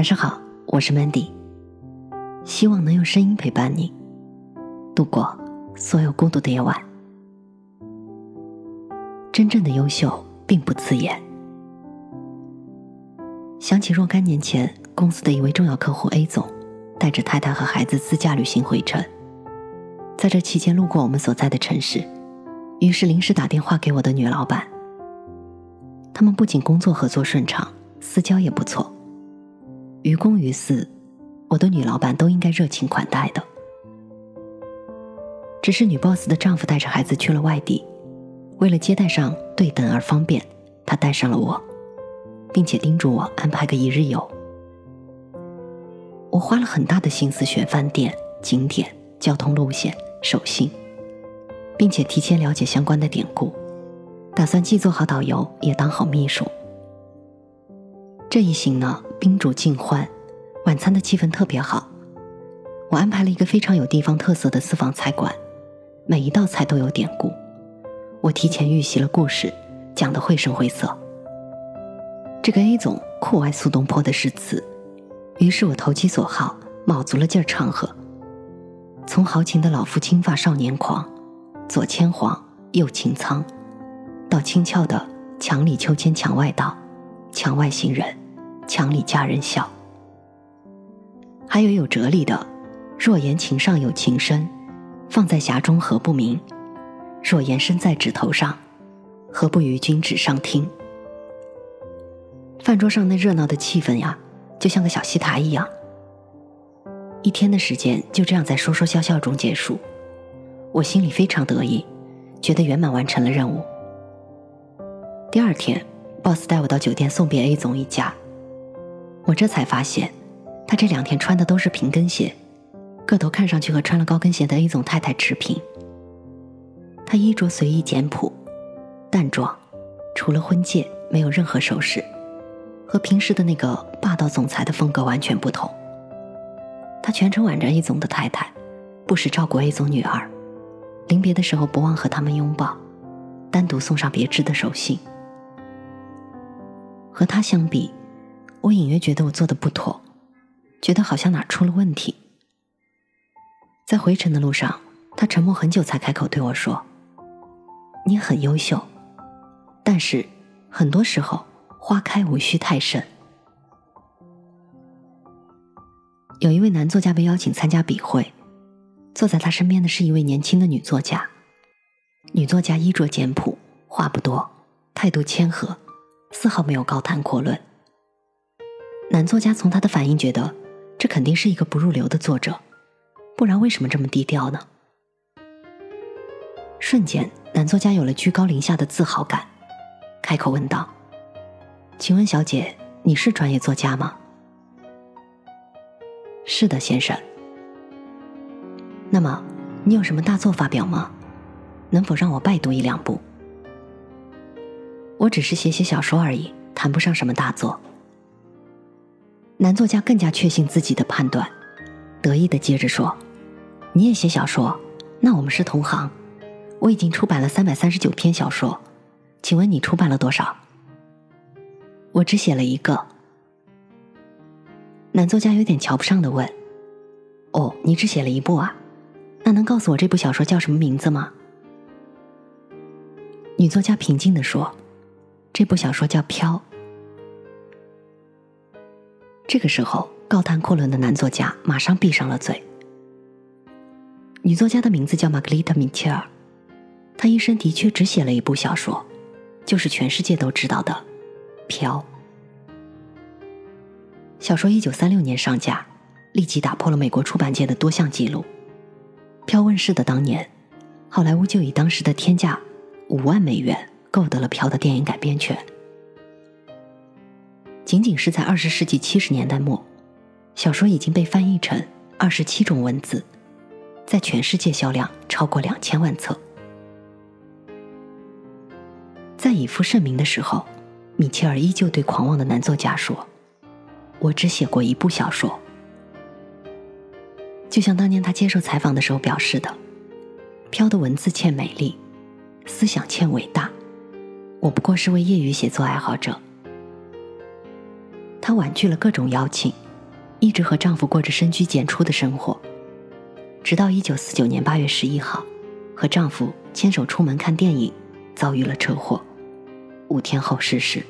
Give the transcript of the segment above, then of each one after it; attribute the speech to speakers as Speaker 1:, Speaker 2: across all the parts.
Speaker 1: 晚上好，我是 Mandy，希望能用声音陪伴你度过所有孤独的夜晚。真正的优秀并不刺眼。想起若干年前，公司的一位重要客户 A 总，带着太太和孩子自驾旅行回程，在这期间路过我们所在的城市，于是临时打电话给我的女老板。他们不仅工作合作顺畅，私交也不错。于公于私，我的女老板都应该热情款待的。只是女 boss 的丈夫带着孩子去了外地，为了接待上对等而方便，他带上了我，并且叮嘱我安排个一日游。我花了很大的心思选饭店、景点、交通路线、手信，并且提前了解相关的典故。打算既做好导游，也当好秘书。这一行呢，宾主尽欢，晚餐的气氛特别好。我安排了一个非常有地方特色的私房菜馆，每一道菜都有典故。我提前预习了故事，讲得绘声绘色。这个 A 总酷爱苏东坡的诗词，于是我投其所好，卯足了劲儿唱和。从豪情的老夫青发少年狂，左牵黄，右擎苍。到轻俏的“墙里秋千墙外道，墙外行人，墙里佳人笑”，还有有哲理的“若言情上有情深，放在匣中何不明？若言身在指头上，何不与君指上听？”饭桌上那热闹的气氛呀，就像个小戏台一样。一天的时间就这样在说说笑笑中结束，我心里非常得意，觉得圆满完成了任务。第二天，boss 带我到酒店送别 A 总一家。我这才发现，他这两天穿的都是平跟鞋，个头看上去和穿了高跟鞋的 A 总太太持平。他衣着随意简朴、淡妆，除了婚戒，没有任何首饰，和平时的那个霸道总裁的风格完全不同。他全程挽着 A 总的太太，不时照顾 A 总女儿，临别的时候不忘和他们拥抱，单独送上别致的手信。和他相比，我隐约觉得我做的不妥，觉得好像哪出了问题。在回程的路上，他沉默很久才开口对我说：“你很优秀，但是很多时候花开无需太盛。”有一位男作家被邀请参加笔会，坐在他身边的是一位年轻的女作家。女作家衣着简朴，话不多，态度谦和。丝毫没有高谈阔论。男作家从他的反应觉得，这肯定是一个不入流的作者，不然为什么这么低调呢？瞬间，男作家有了居高临下的自豪感，开口问道：“请问小姐，你是专业作家吗？”“是的，先生。”“那么，你有什么大作发表吗？能否让我拜读一两部？”我只是写写小说而已，谈不上什么大作。男作家更加确信自己的判断，得意的接着说：“你也写小说？那我们是同行。我已经出版了三百三十九篇小说，请问你出版了多少？”我只写了一个。男作家有点瞧不上的问：“哦，你只写了一部啊？那能告诉我这部小说叫什么名字吗？”女作家平静的说。这部小说叫《飘》。这个时候，高谈阔论的男作家马上闭上了嘴。女作家的名字叫玛格丽特·米切尔，她一生的确只写了一部小说，就是全世界都知道的《飘》。小说一九三六年上架，立即打破了美国出版界的多项纪录。《飘》问世的当年，好莱坞就以当时的天价五万美元。购得了《飘》的电影改编权。仅仅是在二十世纪七十年代末，小说已经被翻译成二十七种文字，在全世界销量超过两千万册。在以负盛名的时候，米切尔依旧对狂妄的男作家说：“我只写过一部小说。”就像当年他接受采访的时候表示的：“飘的文字欠美丽，思想欠伟大。”我不过是位业余写作爱好者。她婉拒了各种邀请，一直和丈夫过着深居简出的生活，直到一九四九年八月十一号，和丈夫牵手出门看电影，遭遇了车祸，五天后逝世。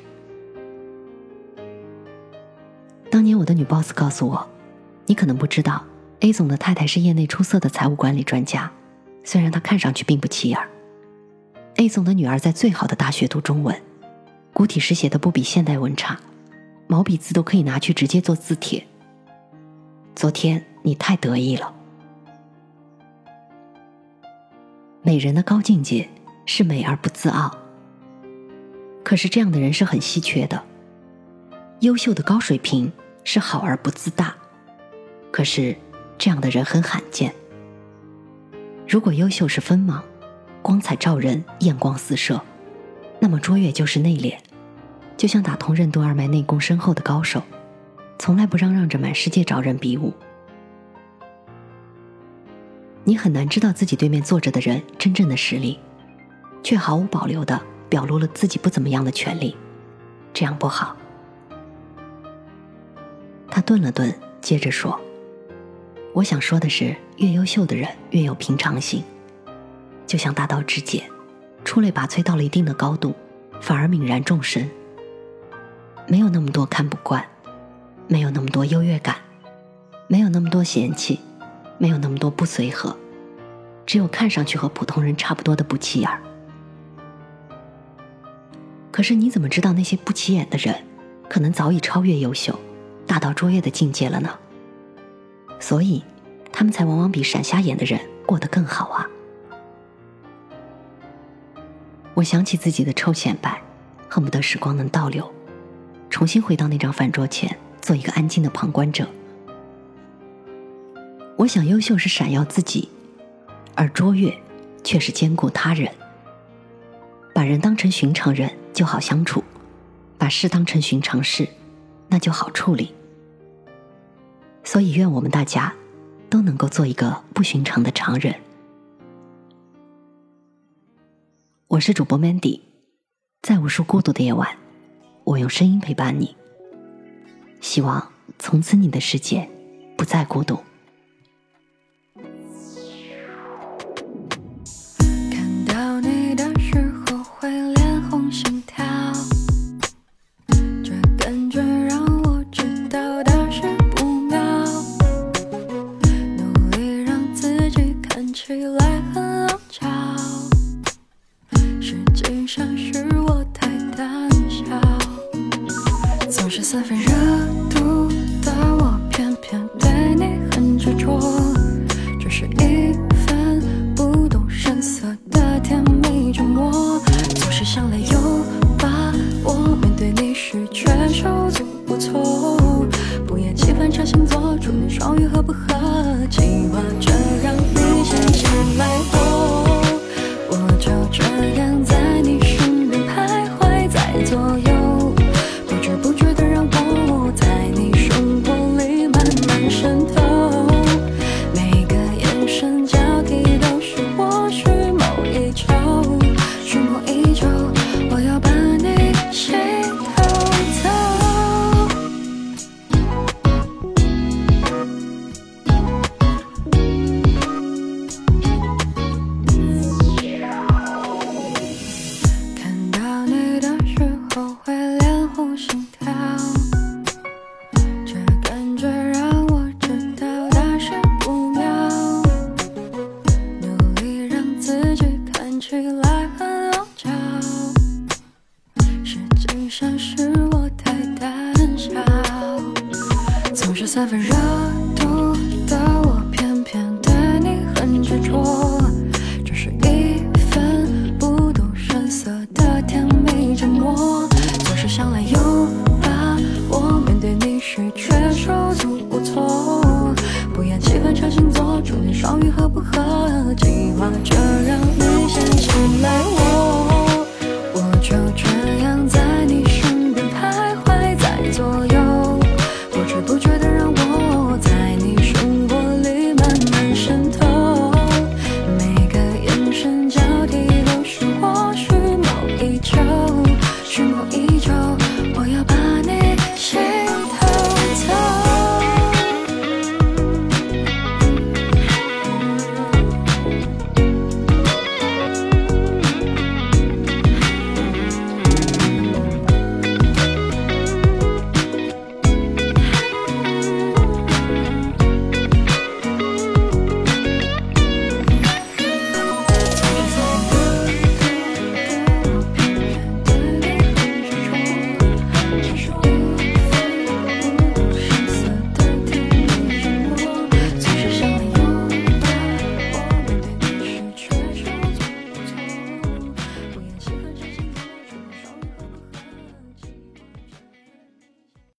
Speaker 1: 当年我的女 boss 告诉我，你可能不知道，A 总的太太是业内出色的财务管理专家，虽然她看上去并不起眼。A 总的女儿在最好的大学读中文，古体诗写的不比现代文差，毛笔字都可以拿去直接做字帖。昨天你太得意了。美人的高境界是美而不自傲，可是这样的人是很稀缺的。优秀的高水平。是好而不自大，可是这样的人很罕见。如果优秀是锋芒，光彩照人，艳光四射，那么卓越就是内敛，就像打通任督二脉、内功深厚的高手，从来不嚷嚷着满世界找人比武。你很难知道自己对面坐着的人真正的实力，却毫无保留的表露了自己不怎么样的权利，这样不好。他顿了顿，接着说：“我想说的是，越优秀的人越有平常心，就像大道至简，出类拔萃到了一定的高度，反而泯然众生。没有那么多看不惯，没有那么多优越感，没有那么多嫌弃，没有那么多不随和，只有看上去和普通人差不多的不起眼儿。可是你怎么知道那些不起眼的人，可能早已超越优秀？”大到卓越的境界了呢，所以他们才往往比闪瞎眼的人过得更好啊！我想起自己的臭显摆，恨不得时光能倒流，重新回到那张饭桌前，做一个安静的旁观者。我想，优秀是闪耀自己，而卓越却是兼顾他人。把人当成寻常人就好相处，把事当成寻常事，那就好处理。所以，愿我们大家都能够做一个不寻常的常人。我是主播 Mandy，在无数孤独的夜晚，我用声音陪伴你。希望从此你的世界不再孤独。
Speaker 2: 这样。不觉得。